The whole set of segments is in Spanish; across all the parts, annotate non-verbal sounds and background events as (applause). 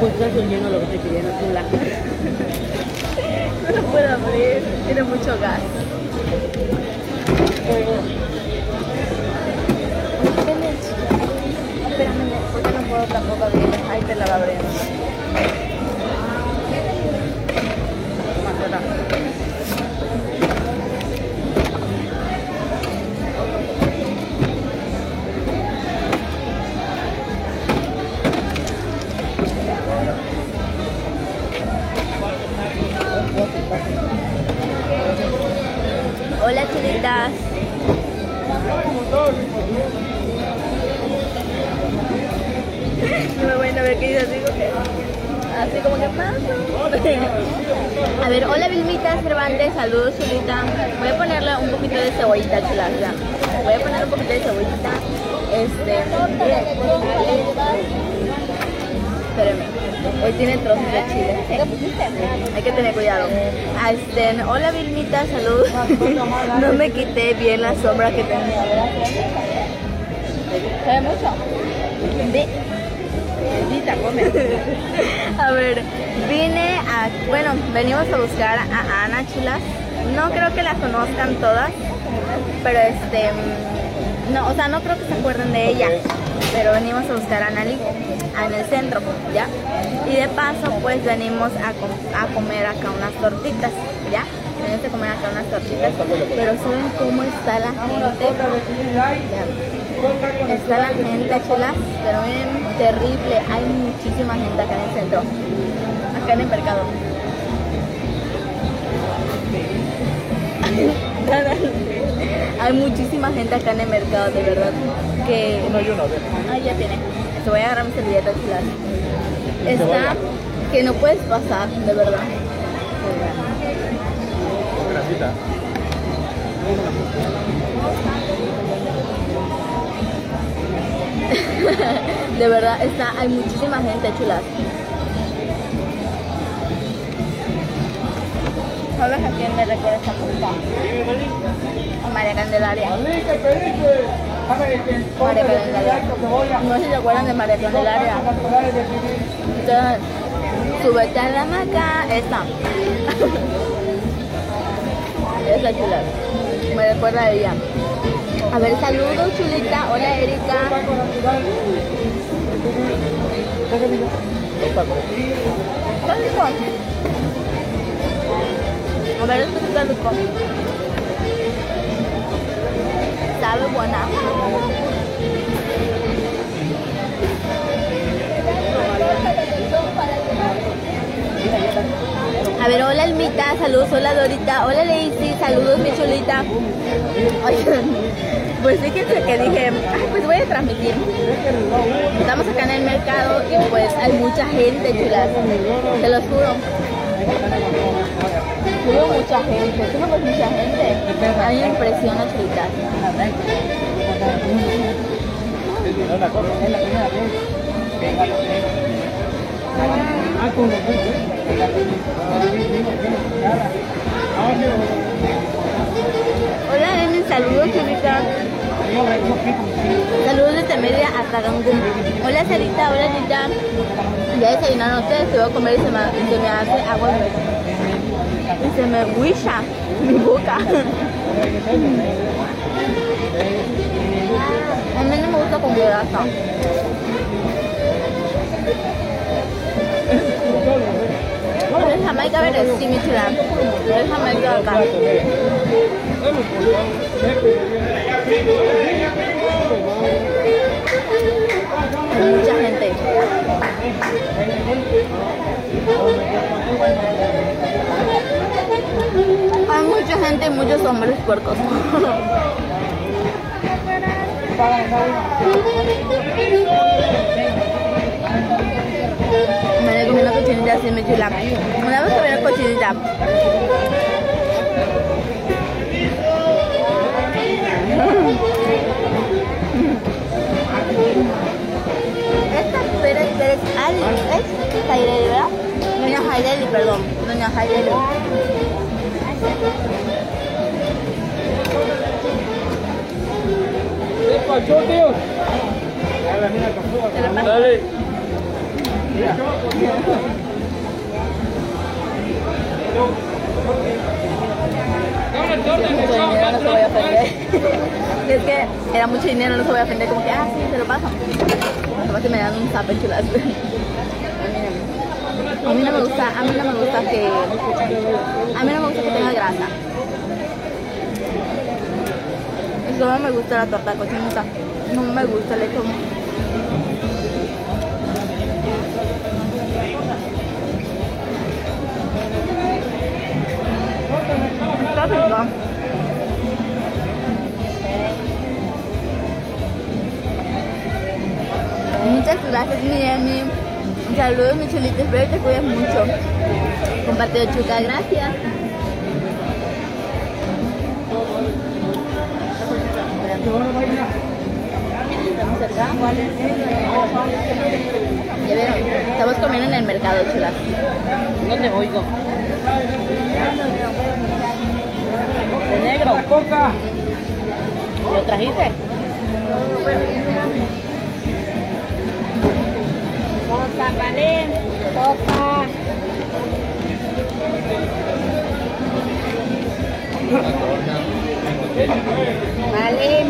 pues estás oyendo lo que te querían chula. No lo puedo abrir, tiene mucho gas. Espérame, porque no puedo tampoco abrir. Ahí te la va abriendo. Un poquito de cebollita chulas, ya. Voy a poner un poquito de cebollita. Este. Espérenme. Hoy tiene trozos de chile. Hay que tener cuidado. Ah, Este, hola Vilmita, saludos. (laughs) no me quité bien la sombra que tenía. ¿Se ve mucho? Ve. (laughs) A ver, vine a, bueno, venimos a buscar a Ana Chulas. No creo que la conozcan todas, pero este, mm, no, o sea, no creo que se acuerden de ella, pero venimos a buscar a Anali en el centro, ¿ya? Y de paso, pues venimos a, com- a comer acá unas tortitas, ¿ya? Venimos a comer acá unas tortitas, pero ¿saben cómo está la gente? Ya. Está la gente, chulas, pero miren, terrible. Hay muchísima gente acá en el centro, acá en el mercado. (laughs) Hay muchísima gente acá en el mercado, de verdad. Que. Ah, ya tiene. Te voy a agarrar mi servilleta, chulas. Está que no puedes pasar, de verdad. Grasita. (laughs) De verdad, está, hay muchísima gente, chulas. ¿Sabes a quién me recuerda esta puta? A María Candelaria. María Candelaria. No sé si se acuerdan de María Candelaria. Entonces, súbete a la maca. Esta. (laughs) Esa chula. Me recuerda a ella. A ver, saludos, chulita. Hola, Erika. Está rico. A ver, buena. A ver, hola Almita, saludos, hola Dorita, hola Lacey, saludos mi chulita. Pues fíjense que dije, "Ay, pues voy a transmitir. Estamos acá en el mercado y pues hay mucha gente, chulas, te los juro. Hubo mucha gente, sí, pues mucha gente. A mí me impresiona, chulitas. Hola, Nene, saludos, chulita. Saludos desde Mérida hasta Cancún. Hola, Sarita, hola, Nita. Ya desayunaron ustedes, se voy a comer y se me, se me hace agua y se me huilla mi boca. A mí no me gusta con grasa. Es Jamaica verde, sí, mi chula. Es Jamaica acá. Hay mucha gente. Hay mucha gente y muchos hombres puercos. Me comer una cochinita así, mi chula. Una vez que cochinita. Esta Pérez Pérez Ali es Jaireli, ¿verdad? Doña Jaireli, perdón. Doña Jaireli. Dale. mucho dinero, no es que era mucho dinero, no se voy a ofender, como que, ah, sí, se lo paso. Me dan un zap en chulas. (laughs) A mí no me gusta, a mí no me gusta que, a mí no me gusta que tenga grasa. Y solo me gusta la torta cochinita, no me gusta el hecho. Está rico. Muchas gracias, mi Emi. Saludos, mi chulita. Espero que te cuides mucho. Compartido chuca, gracias. Ya vieron, estamos comiendo en el mercado, chulas. No te oigo. De negro. Coca. ¿Lo trajiste? Coca, vale. Coca. (laughs) Vale.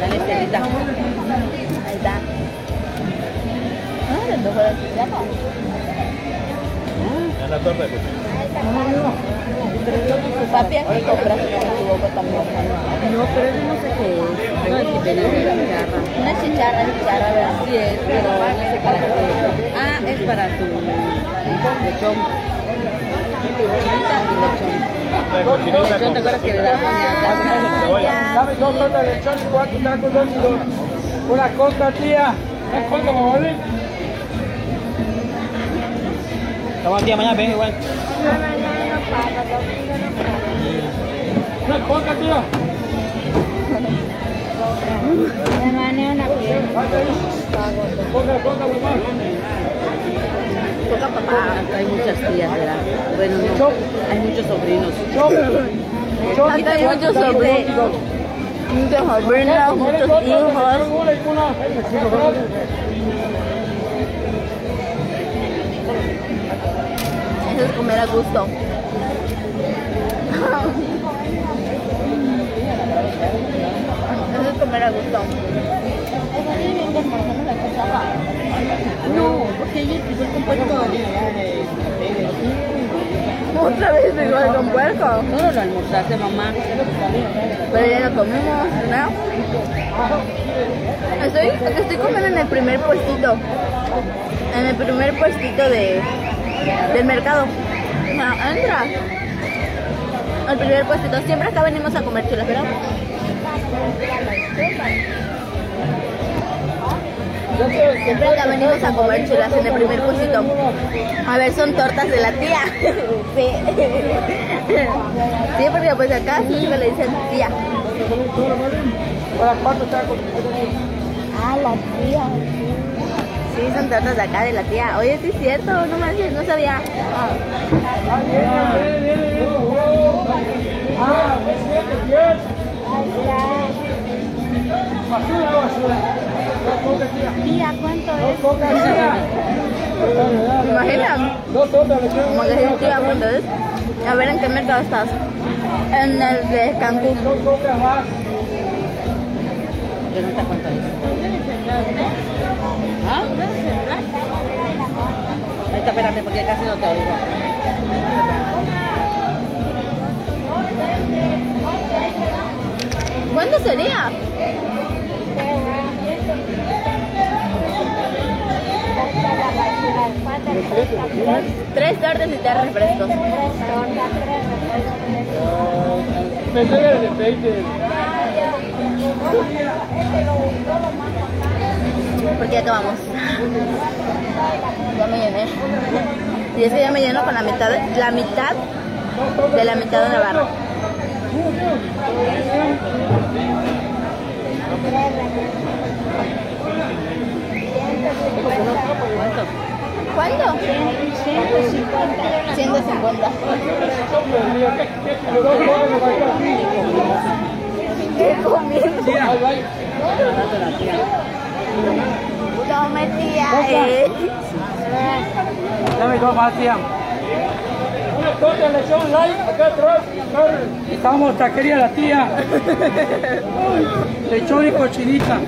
Dale, Estelita. Ahí está. Ah, tocó la. En la torta. Papi, aquí compras tu boca también. No, pero eso no sé qué es. No, que tenés una chicharra. Una chicharra, chicharra, ¿verdad? Sí es, pero no sé para qué. Ah, es para tu lechón. Cochinita y lechón. Lechón, ¿te acuerdas que le das una Dame dos tortas de lechón y cuatro tacos dos y dos. Una coca, tía. Una coca, mamá. Estamos tía mañana, ven igual. Una mamá. Papá. Acá hay muchas tías, ¿verdad? Bueno, no. Hay muchos sobrinos. Hay muchos sobrinos. Muchos sobrinos, muchos hijos. Es comer a gusto. Eso es comer a gusto. No, porque ella es el compuesto. Otra vez igual con puerco. Todo lo almorzaste, mamá. Pero ya lo comimos, ¿no? Estoy, estoy comiendo en el primer puestito. En el primer puestito de, del mercado. Entra. El primer puestito. Siempre acá venimos a comer chulas, ¿verdad? Siempre acá venimos a comer chulas en el primer puestito. A ver, son tortas de la tía. (laughs) Sí. Sí, porque pues acá siempre le dicen tía. Ah, la tía. Sí, son tortas de acá de la tía. Oye, sí es cierto, no manches, no sabía. Tía, ¿cuánto de lechón. Como que tía, ¿cuánto es? A ver, ¿en qué mercado estás? En el de Cancún. Yo no eso. ¿Ah? Ahí está, espérate, porque casi no te oigo. ¿Cuánto sería? Tres tortas y tres refrescos. Era de aceite. Porque ya acabamos. Ya me llené. Y es que ya me lleno con la mitad, la mitad de la mitad de la barra. ¿Cuánto? 150. Dios mío, ¿qué, qué, los dos jóvenes van a estar aquí? ¿Qué comida? Tía, ahí va. Tome tía, eh. Dame dos más, tía. Una torta de lechón light, acá atrás. Estamos taquería la tía. Lechón y cochinita.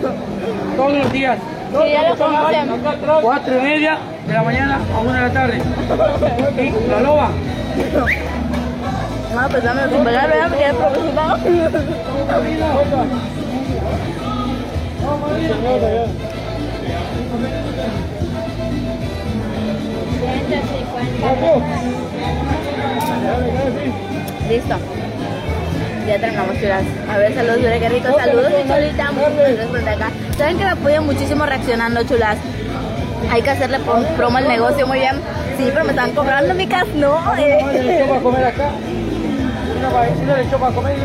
Todos los días. Sí, ya lo. Cuatro y media de la mañana a una de la tarde. Y la loba. No, pues dame sin pegar, ¿verdad? Porque ya es profesional. Listo. Ya terminamos, chulas. A ver, saludos, mira qué rico. Saludos, mi chulita. Muchas acá. Saben que me apoyan muchísimo reaccionando, chulas. Hay que hacerle prom- promo al negocio muy bien. Sí, pero me están cobrando mi cas, no. Eh. le echó para comer acá. Comer y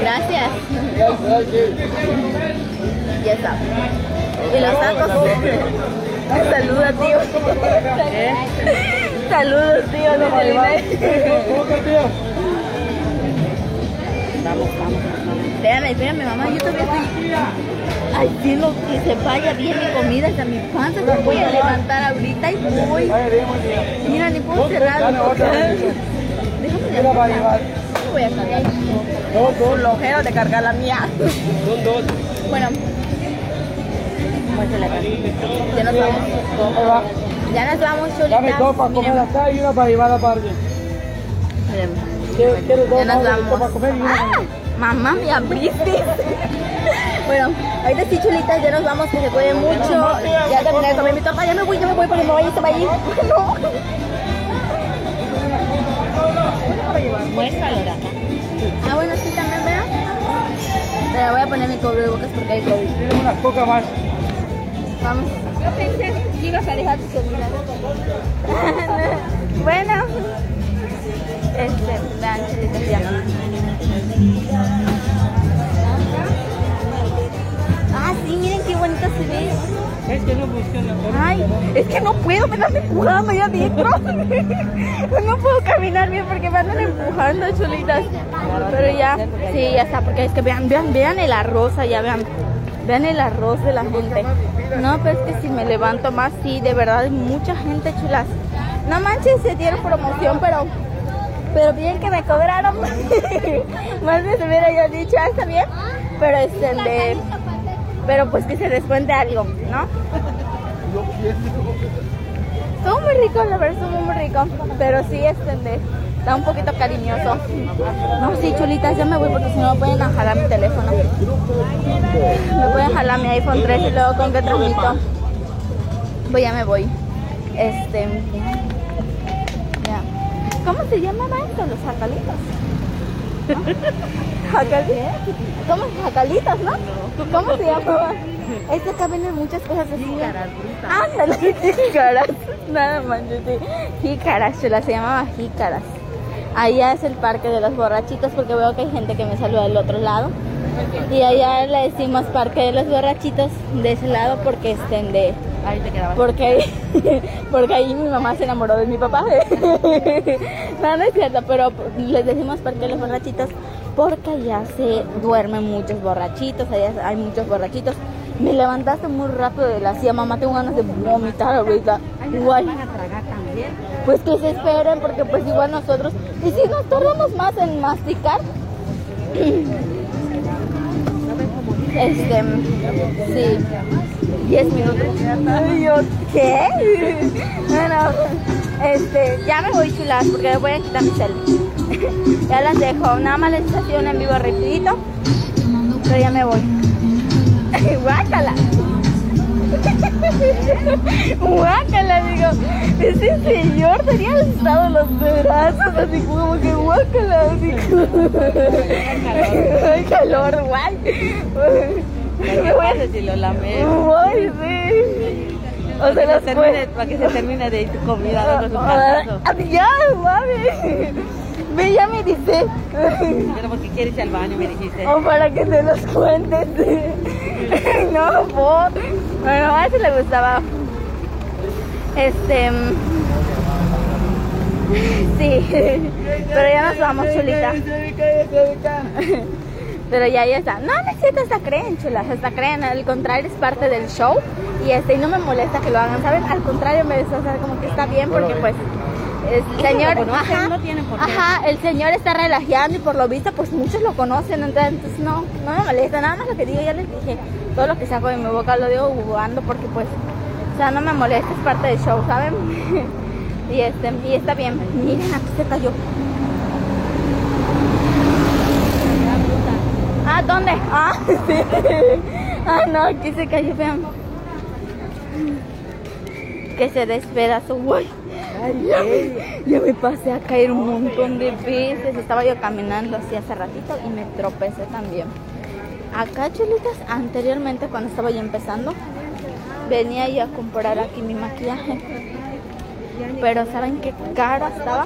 Gracias. Ya está. Y los tacos. Saluda, tío. Saludos, tío. Una va a llevar. Luis ¿Cómo que tío? Vamos, vamos. Espérame, espérame, mamá, yo todavía estoy... Ay, cielo, que se vaya bien mi comida hasta mi panza, me voy a levantar ahorita y voy. Mira, ni puedo cerrar. Déjame llevar. voy a. Dos, dos. Flojero de cargar la mía. Son dos. Bueno, acá. ya nos vamos. Ya nos vamos, Dame chulita. dos para comer acá y una para llevar aparte. ¿Quieres quieres dos Ya nos? Dos vamos. comer y una para Ah, mamá, me abriste. (laughs) Bueno, ahorita sí, chulitas, ya nos vamos, que se cuiden mucho. Ya terminé de comer mi torta, ya me voy, ya me voy porque me voy a ir. (laughs) No. Muéstralo acá. Ah, bueno, sí, también, ¿verdad? Pero voy a poner mi cubrebocas porque hay COVID. Tiene una coca más. Vamos. Yo pensé que ibas a dejar tu celular. (laughs) bueno. Este, vean, chulitas, ya. Ah, sí, miren qué bonita se ve. Es que no funciona. Es que no puedo, me están empujando allá adentro. (laughs) No puedo caminar bien porque me andan empujando, chulitas. Pero ya, sí, ya está, porque es que vean, vean, vean el arroz allá, vean. Vean el arroz de la gente. No, pero es que si me levanto más, sí, de verdad hay mucha gente, chulas. No manches, se dieron promoción, pero pero bien que me cobraron. (laughs) Más de se hubiera yo dicho, ah, está bien. Pero este, de- pero pues que se descuente algo, ¿no? Estuvo muy rico, la verdad estuvo muy rico. Pero sí, este, está un poquito cariñoso. No, sí, chulitas, ya me voy porque si no me pueden jalar mi teléfono. Me pueden jalar mi iPhone 3 y luego con qué transmito. Pues ya me voy. Este. ¿Cómo se llamaban esto? Los jacalitos. ¿Jacalitos? ¿Cómo? Jacalitos, ¿no? ¿Cómo se llamaban? Es que acá venden muchas cosas así. Jícaras. Ándale, jícaras. Nada manches, sí. Jícaras, chula, se llamaba jícaras. Allá es el parque de los borrachitos porque veo que hay gente que me saluda del otro lado. Y allá le decimos parque de los borrachitos de ese lado porque estén de Ahí te quedabas. porque ahí, (laughs) porque ahí mi mamá se enamoró de mi papá. (laughs) no, no es cierto, pero les decimos parque de los borrachitos porque allá se duermen muchos borrachitos, allá hay muchos borrachitos. Me levantaste muy rápido de la silla, mamá, tengo ganas de vomitar ahorita. Igual, a pues que se esperen porque pues igual nosotros, y si nos tardamos más en masticar, este, sí, 10 minutos. Ay, yo, ¿qué? Bueno, este, ya me voy chulas porque me voy a quitar mi cel. Ya las dejo, nada más les hacía un en vivo rapidito, pero ya me voy. (laughs) Guácala. (laughs) Guácala, digo, ese señor tenía alzado los brazos, así como que guácala, así. (laughs) Ay, calor, guay. Me voy a si lo lames. Ay, sí. O sea, Para los que, se termine, para que se termine de tu comida, luego su casazo. Adiós, mami. Ve, ya me dice. Pero porque quieres ir al baño, me dijiste. O para que te los cuentes. (laughs) no, por. Bueno, a ese le gustaba. Este. mm, Sí, pero ya nos vamos, chulita. (laughs) Pero ya, ya está. No, no es cierto, hasta creen, chulas, hasta creen. Al contrario, es parte del show. Y este, y no me molesta que lo hagan, ¿saben? Al contrario, me o sea, como que está bien porque pues el señor, lo conocen, ajá, no tienen por qué. ajá, el señor está relajeando y por lo visto pues muchos lo conocen, entonces, entonces, no, no me molesta, nada más lo que digo, ya les dije, todo lo que saco de mi boca lo digo jugando porque pues, o sea, no me molesta, es parte del show, ¿saben? (laughs) y este, y está bien, miren, aquí se cayó. Ah, ¿dónde? Ah, (laughs) sí. Ah, no, aquí se cayó, vean. Que se despedazó, güey. Ya, me- pasé a caer un montón de veces. Estaba yo caminando así hace ratito y me tropecé también. Acá, chulitas, anteriormente cuando estaba yo empezando, venía yo a comprar aquí mi maquillaje. Pero ¿saben qué caro estaba?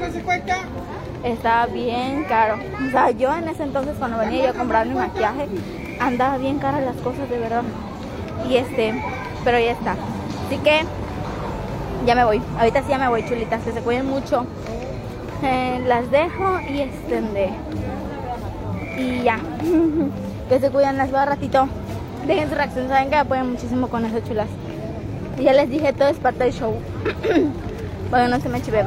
Estaba bien caro. O sea, yo en ese entonces cuando venía yo a comprar mi maquillaje, andaba bien caras las cosas de verdad. Y este, pero ya está. Así que ya me voy. Ahorita sí ya me voy, chulitas. Que se cuiden mucho. Eh, las dejo y de- Y ya. (laughs) que se cuiden, las veo a ratito. Dejen su reacción, saben que apoyan muchísimo con eso, chulas. Ya les dije, todo es parte del show. (clears throat) bueno, no se me chiven.